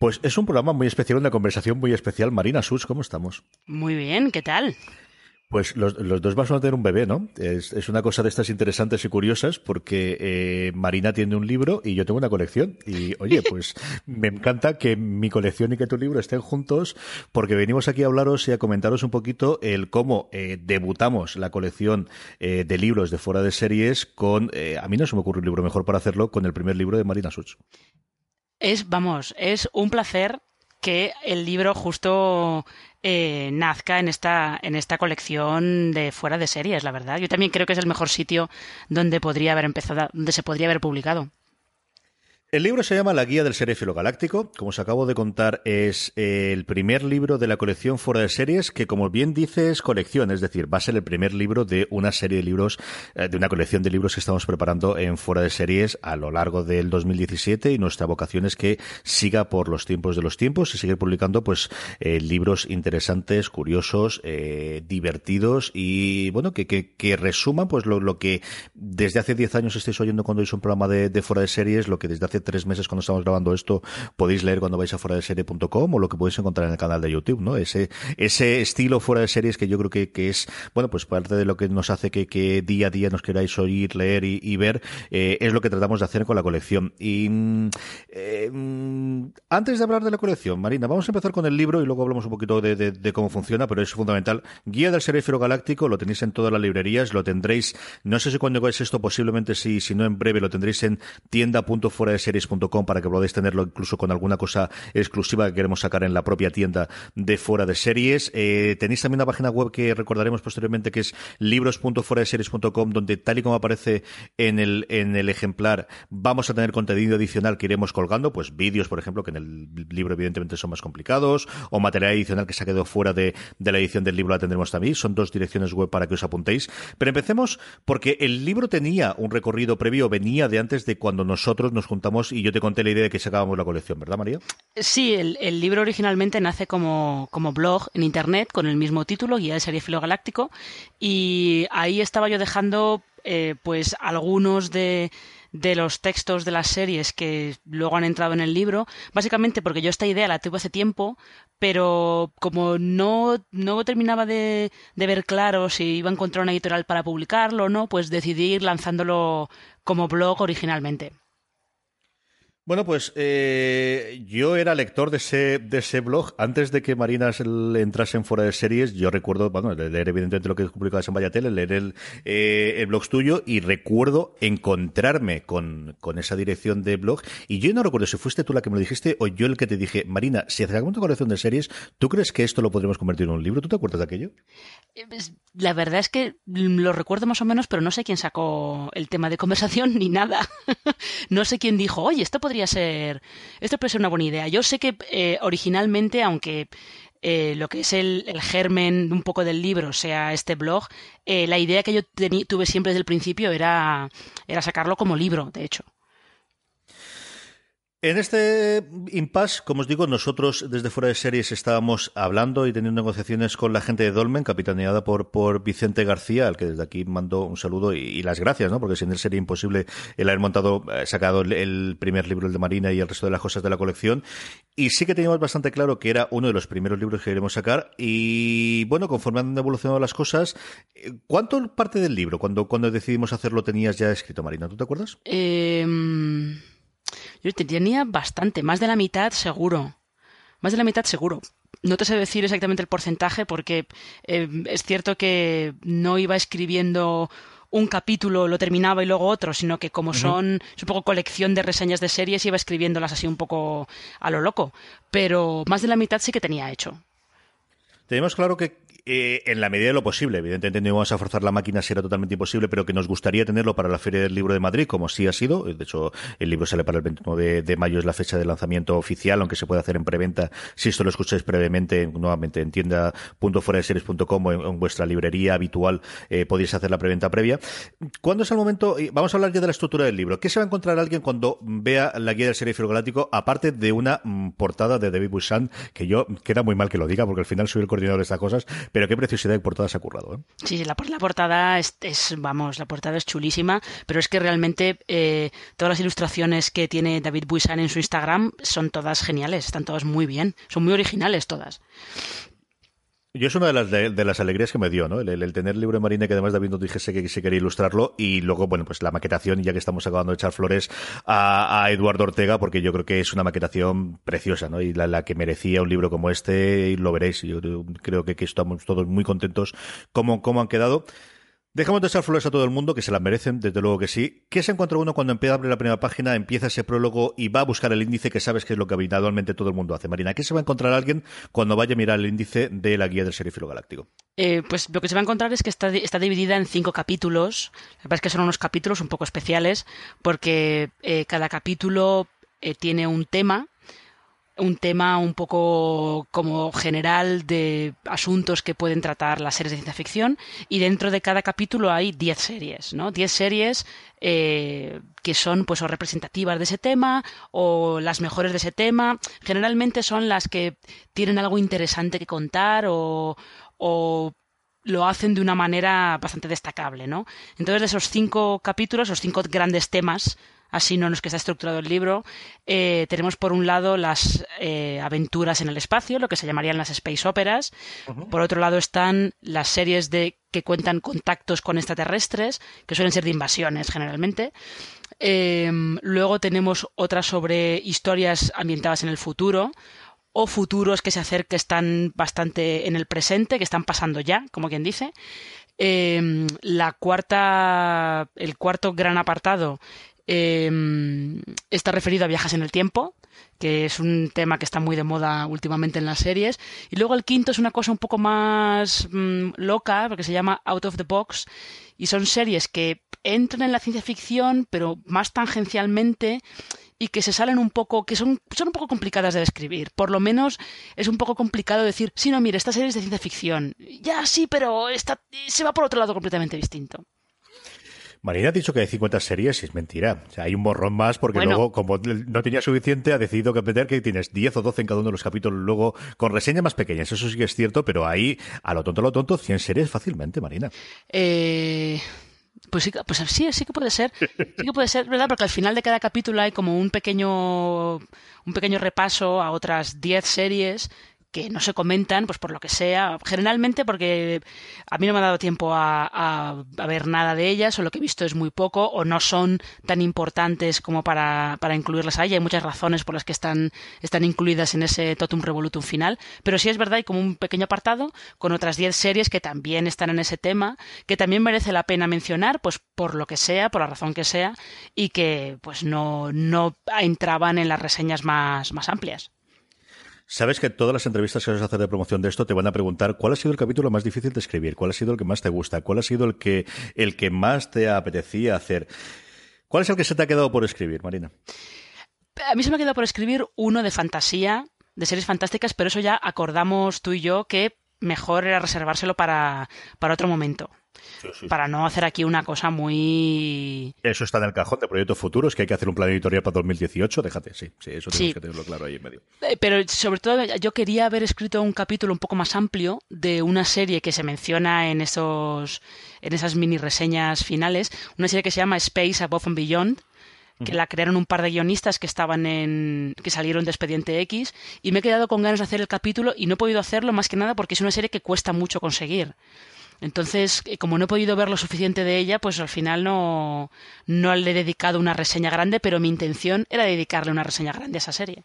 Pues es un programa muy especial, una conversación muy especial. Marina Sus, ¿cómo estamos? Muy bien, ¿qué tal? Pues los, los dos vamos a tener un bebé, ¿no? Es, es una cosa de estas interesantes y curiosas porque eh, Marina tiene un libro y yo tengo una colección. Y oye, pues me encanta que mi colección y que tu libro estén juntos porque venimos aquí a hablaros y a comentaros un poquito el cómo eh, debutamos la colección eh, de libros de fuera de series con, a mí no se me ocurre un libro mejor para hacerlo, con el primer libro de Marina Such. Es, vamos, es un placer que el libro justo eh, nazca en esta, en esta colección de fuera de series, la verdad. Yo también creo que es el mejor sitio donde podría haber empezado, donde se podría haber publicado. El libro se llama La Guía del Seréfilo Galáctico. Como os acabo de contar, es eh, el primer libro de la colección Fuera de Series, que como bien dice es colección, es decir, va a ser el primer libro de una serie de libros, eh, de una colección de libros que estamos preparando en Fuera de Series a lo largo del 2017 y nuestra vocación es que siga por los tiempos de los tiempos y seguir publicando pues eh, libros interesantes, curiosos, eh, divertidos y bueno, que, que, resuman pues lo, lo, que desde hace 10 años estáis oyendo cuando hizo un programa de, de Fuera de Series, lo que desde hace tres meses cuando estamos grabando esto podéis leer cuando vais a fuera de serie.com o lo que podéis encontrar en el canal de YouTube, ¿no? Ese, ese estilo fuera de series que yo creo que, que es, bueno, pues parte de lo que nos hace que, que día a día nos queráis oír, leer y, ver, eh, es lo que tratamos de hacer con la colección. Y eh, antes de hablar de la colección, Marina, vamos a empezar con el libro y luego hablamos un poquito de, de, de cómo funciona, pero es fundamental. Guía del Seréfero Galáctico, lo tenéis en todas las librerías, lo tendréis, no sé si cuando es esto, posiblemente si, si no en breve, lo tendréis en tienda.fueradeseries.com para que podáis tenerlo incluso con alguna cosa exclusiva que queremos sacar en la propia tienda de fuera de series. Eh, tenéis también una página web que recordaremos posteriormente que es libros.fueradeseries.com donde tal y como aparece en el, en el ejemplar vamos a tener contenido adicional que iremos colgando, pues vídeos por ejemplo que en el libro evidentemente son más complicados o material adicional que se ha quedado fuera de, de la edición del libro la tendremos también. Son dos direcciones web para que os apuntéis. Pero empecemos porque el libro tenía un recorrido previo, venía de antes de cuando nosotros nos juntamos y yo te conté la idea de que sacábamos la colección, ¿verdad, María? Sí, el, libro originalmente nace como, como, blog en internet con el mismo título, Guía de Serie Filo Galáctico, y ahí estaba yo dejando eh, pues algunos de, de los textos de las series que luego han entrado en el libro, básicamente porque yo esta idea la tuve hace tiempo, pero como no, no terminaba de, de ver claro si iba a encontrar una editorial para publicarlo o no, pues decidí ir lanzándolo como blog originalmente. Bueno, pues eh, yo era lector de ese, de ese blog antes de que Marina entrase en fuera de series. Yo recuerdo, bueno, leer evidentemente lo que publicabas en Vallatel, leer el, eh, el blog tuyo y recuerdo encontrarme con, con esa dirección de blog. Y yo no recuerdo si fuiste tú la que me lo dijiste o yo el que te dije, Marina, si hacemos una colección de series, ¿tú crees que esto lo podríamos convertir en un libro? ¿Tú te acuerdas de aquello? La verdad es que lo recuerdo más o menos, pero no sé quién sacó el tema de conversación ni nada. no sé quién dijo, oye, esto podría ser, esto puede ser una buena idea. Yo sé que eh, originalmente, aunque eh, lo que es el, el, germen un poco del libro sea este blog, eh, la idea que yo tuve siempre desde el principio era, era sacarlo como libro, de hecho. En este impasse, como os digo, nosotros desde fuera de series estábamos hablando y teniendo negociaciones con la gente de Dolmen, capitaneada por, por Vicente García, al que desde aquí mando un saludo y, las gracias, ¿no? Porque sin él sería imposible el haber montado, eh, sacado el, primer libro, el de Marina, y el resto de las cosas de la colección. Y sí que teníamos bastante claro que era uno de los primeros libros que queremos sacar. Y bueno, conforme han evolucionado las cosas, ¿cuánto parte del libro, cuando, cuando decidimos hacerlo, tenías ya escrito, Marina? ¿Tú te acuerdas? Eh... Yo tenía bastante, más de la mitad seguro. Más de la mitad seguro. No te sé decir exactamente el porcentaje porque eh, es cierto que no iba escribiendo un capítulo, lo terminaba y luego otro, sino que como uh -huh. son es un poco colección de reseñas de series, iba escribiéndolas así un poco a lo loco. Pero más de la mitad sí que tenía hecho. Tenemos claro que eh, en la medida de lo posible. Evidentemente no íbamos a forzar la máquina si era totalmente imposible, pero que nos gustaría tenerlo para la Feria del Libro de Madrid, como sí ha sido. De hecho, el libro sale para el 29 de mayo, es la fecha de lanzamiento oficial, aunque se puede hacer en preventa si esto lo escucháis previamente, nuevamente en tienda.foradeseries.com o en, vuestra librería habitual eh, podéis hacer la preventa previa. ¿Cuándo es el momento? Vamos a hablar ya de la estructura del libro. ¿Qué se va a encontrar alguien cuando vea la guía del serie galáctico, aparte de una mm, portada de David Bouchan, que yo queda muy mal que lo diga, porque al final soy el coordinador de estas cosas, pero qué preciosidad de portada se ha currado. ¿eh? Sí, la, la portada es, vamos, la portada es chulísima, pero es que realmente eh, todas las ilustraciones que tiene David Buisan en su Instagram son todas geniales, están todas muy bien, son muy originales todas. Yo es una de las, de, de las alegrías que me dio, ¿no? El, el, tener el libro de Marina que además David nos dijese que se quería ilustrarlo y luego, bueno, pues la maquetación, ya que estamos acabando de echar flores a, a Eduardo Ortega, porque yo creo que es una maquetación preciosa, ¿no? Y la, la que merecía un libro como este, y lo veréis. Yo creo que, que estamos todos muy contentos cómo, cómo han quedado. Dejamos de echar flores a todo el mundo, que se las merecen, desde luego que sí. ¿Qué se encuentra uno cuando empieza a abrir la primera página, empieza ese prólogo y va a buscar el índice que sabes que es lo que habitualmente todo el mundo hace? Marina, ¿qué se va a encontrar alguien cuando vaya a mirar el índice de la guía del serifilo galáctico? Eh, pues lo que se va a encontrar es que está, está dividida en cinco capítulos. La verdad es que son unos capítulos un poco especiales, porque eh, cada capítulo eh, tiene un tema un tema un poco como general de asuntos que pueden tratar las series de ciencia ficción y dentro de cada capítulo hay 10 series, ¿no? 10 series eh, que son pues o representativas de ese tema o las mejores de ese tema. Generalmente son las que tienen algo interesante que contar o, o lo hacen de una manera bastante destacable, ¿no? Entonces de esos cinco capítulos, esos cinco grandes temas así no es que está estructurado el libro, eh, tenemos por un lado las eh, aventuras en el espacio, lo que se llamarían las space operas, uh -huh. por otro lado están las series de que cuentan contactos con extraterrestres, que suelen ser de invasiones generalmente. Eh, luego tenemos otras sobre historias ambientadas en el futuro, o futuros que se acercan, que están bastante en el presente, que están pasando ya, como quien dice. Eh, la cuarta, el cuarto gran apartado eh, está referido a viajes en el tiempo, que es un tema que está muy de moda últimamente en las series. Y luego el quinto es una cosa un poco más mmm, loca, porque se llama Out of the Box, y son series que entran en la ciencia ficción, pero más tangencialmente y que se salen un poco, que son, son un poco complicadas de describir. Por lo menos es un poco complicado decir, sí, no, mire, esta serie es de ciencia ficción. Ya, sí, pero esta, se va por otro lado completamente distinto. Marina ha dicho que hay 50 series y es mentira. O sea, hay un borrón más porque bueno. luego, como no tenía suficiente, ha decidido que meter que tienes 10 o 12 en cada uno de los capítulos luego con reseñas más pequeñas. Eso sí que es cierto, pero ahí, a lo tonto, a lo tonto, 100 series fácilmente, Marina. Eh... Pues sí, pues sí, sí que puede ser. Sí que puede ser, ¿verdad? Porque al final de cada capítulo hay como un pequeño, un pequeño repaso a otras 10 series que no se comentan, pues por lo que sea, generalmente porque a mí no me ha dado tiempo a, a, ver nada de ellas, o lo que he visto es muy poco, o no son tan importantes como para, para incluirlas ahí. Hay muchas razones por las que están, están incluidas en ese Totum Revolutum final, pero sí es verdad, hay como un pequeño apartado con otras 10 series que también están en ese tema, que también merece la pena mencionar, pues por lo que sea, por la razón que sea, y que pues no, no entraban en las reseñas más, más amplias. Sabes que todas las entrevistas que vas a hacer de promoción de esto te van a preguntar cuál ha sido el capítulo más difícil de escribir, cuál ha sido el que más te gusta, cuál ha sido el que, el que más te apetecía hacer. ¿Cuál es el que se te ha quedado por escribir, Marina? A mí se me ha quedado por escribir uno de fantasía, de series fantásticas, pero eso ya acordamos tú y yo que mejor era reservárselo para, para otro momento. Sí, sí. Para no hacer aquí una cosa muy. Eso está en el cajón de proyectos futuros, que hay que hacer un plan editorial para 2018. Déjate, sí, sí, eso tenemos sí. que tenerlo claro ahí en medio. Pero sobre todo, yo quería haber escrito un capítulo un poco más amplio de una serie que se menciona en esos, en esas mini reseñas finales, una serie que se llama Space Above and Beyond, que la crearon un par de guionistas que estaban en que salieron de Expediente X y me he quedado con ganas de hacer el capítulo y no he podido hacerlo más que nada porque es una serie que cuesta mucho conseguir. Entonces, eh, como no he podido ver lo suficiente de ella, pues al final no, no le he dedicado una reseña grande, pero mi intención era dedicarle una reseña grande a esa serie.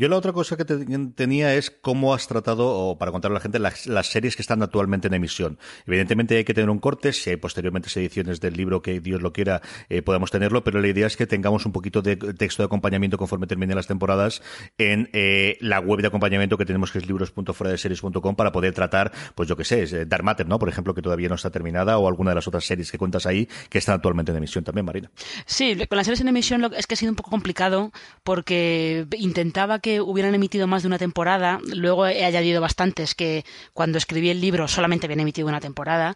Yo la otra cosa que tenía es cómo has tratado, o para contarle a la gente, las, series que están actualmente en emisión. Evidentemente hay que tener un corte, si hay posteriormente ediciones del libro que Dios lo quiera, eh, podamos tenerlo, pero la idea es que tengamos un poquito de texto de acompañamiento conforme terminen las temporadas en eh, la web de acompañamiento que tenemos que es libros.fuera para poder tratar, pues yo que sé, es, eh, Dark Matter, ¿no? Por ejemplo, que todavía no está terminada, o alguna de las otras series que cuentas ahí que están actualmente en emisión también, Marina. Sí, con las series en emisión es que ha sido un poco complicado porque intentaba que hubieran emitido más de una temporada, luego he añadido bastantes que cuando escribí el libro solamente habían emitido una temporada.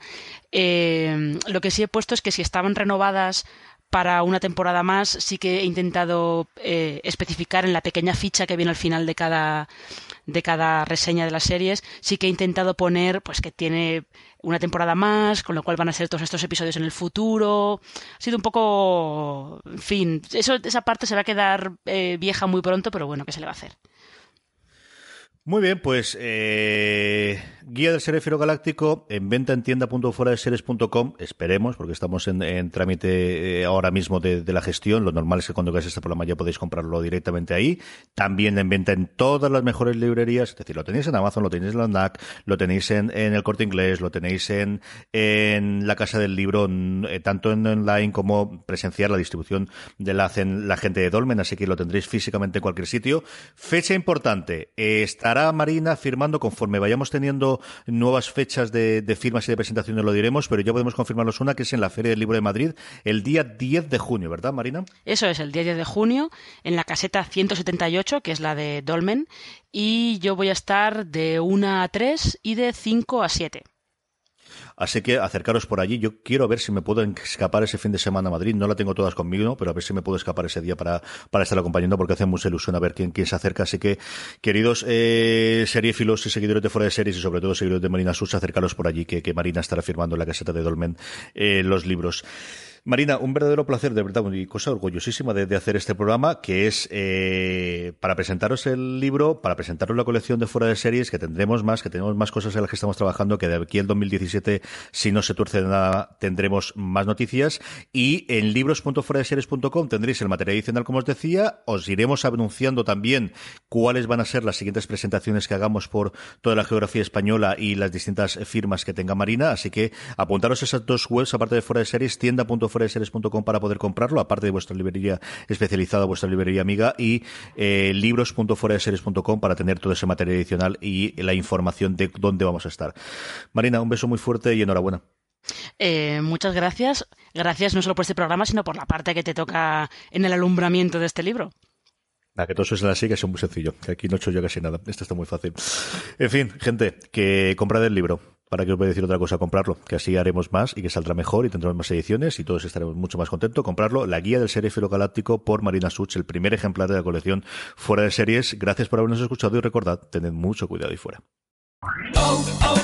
Eh, lo que sí he puesto es que si estaban renovadas para una temporada más, sí que he intentado eh, especificar en la pequeña ficha que viene al final de cada de cada reseña de las series, sí que he intentado poner pues que tiene una temporada más, con lo cual van a ser todos estos episodios en el futuro. Ha sido un poco, en fin, eso, esa parte se va a quedar eh, vieja muy pronto, pero bueno, ¿qué se le va a hacer? Muy bien, pues eh, guía del Serefiro Galáctico en venta en tienda.fueradeseries.com. Esperemos, porque estamos en, trámite eh, ahora mismo de, la gestión. Lo normal es que cuando veáis este programa ya podéis comprarlo directamente ahí. También en venta en todas las mejores librerías. Es decir, lo tenéis en Amazon, lo tenéis en la NAC, lo tenéis en, el Corte Inglés, lo tenéis en, en la Casa del Libro, eh, tanto en online como presenciar la distribución de la la gente de Dolmen. Así que lo tendréis físicamente en cualquier sitio. Fecha importante. está estará Marina firmando conforme vayamos teniendo nuevas fechas de, firmas y de presentaciones, lo diremos, pero ya podemos confirmarnos una que es en la Feria del Libro de Madrid el día 10 de junio, ¿verdad, Marina? Eso es, el día 10 de junio, en la caseta 178, que es la de Dolmen, y yo voy a estar de 1 a 3 y de 5 a 7. Así que acercaros por allí. Yo quiero ver si me puedo escapar ese fin de semana a Madrid. No la tengo todas conmigo, pero a ver si me puedo escapar ese día para, para estar acompañando porque hace mucha ilusión a ver quién, quién se acerca. Así que, queridos eh, seriéfilos y seguidores de fuera de series y sobre todo seguidores de Marina Sus, acercaros por allí que, que Marina estará firmando en la caseta de Dolmen eh, los libros. Marina, un verdadero placer, de verdad, y cosa orgullosísima de, hacer este programa, que es eh, para presentaros el libro, para presentaros la colección de fuera de series, que tendremos más, que tenemos más cosas en las que estamos trabajando, que de aquí al 2017, si no se tuerce nada, tendremos más noticias. Y en libros.fueradeseries.com tendréis el material adicional, como os decía. Os iremos anunciando también cuáles van a ser las siguientes presentaciones que hagamos por toda la geografía española y las distintas firmas que tenga Marina. Así que apuntaros esas dos webs, aparte de fuera de series, tienda.fuera fueradeseries.com para poder comprarlo, aparte de vuestra librería especializada, vuestra librería amiga, y eh, libros.fueradeseries.com para tener todo ese material adicional y la información de dónde vamos a estar. Marina, un beso muy fuerte y enhorabuena. Eh, muchas gracias. Gracias no solo por este programa, sino por la parte que te toca en el alumbramiento de este libro. que todo eso es así, que es muy sencillo. Que aquí no he hecho yo casi nada. Esto está muy fácil. En fin, gente, que comprad el libro para que os voy a decir otra cosa, comprarlo, que así haremos más y que saldrá mejor y tendremos más ediciones y todos estaremos mucho más contentos. Comprarlo, la guía del Serifilo Galáctico por Marina Such, el primer ejemplar de la colección fuera de series. Gracias por habernos escuchado y recordad, tened mucho cuidado ahí fuera. Oh, oh,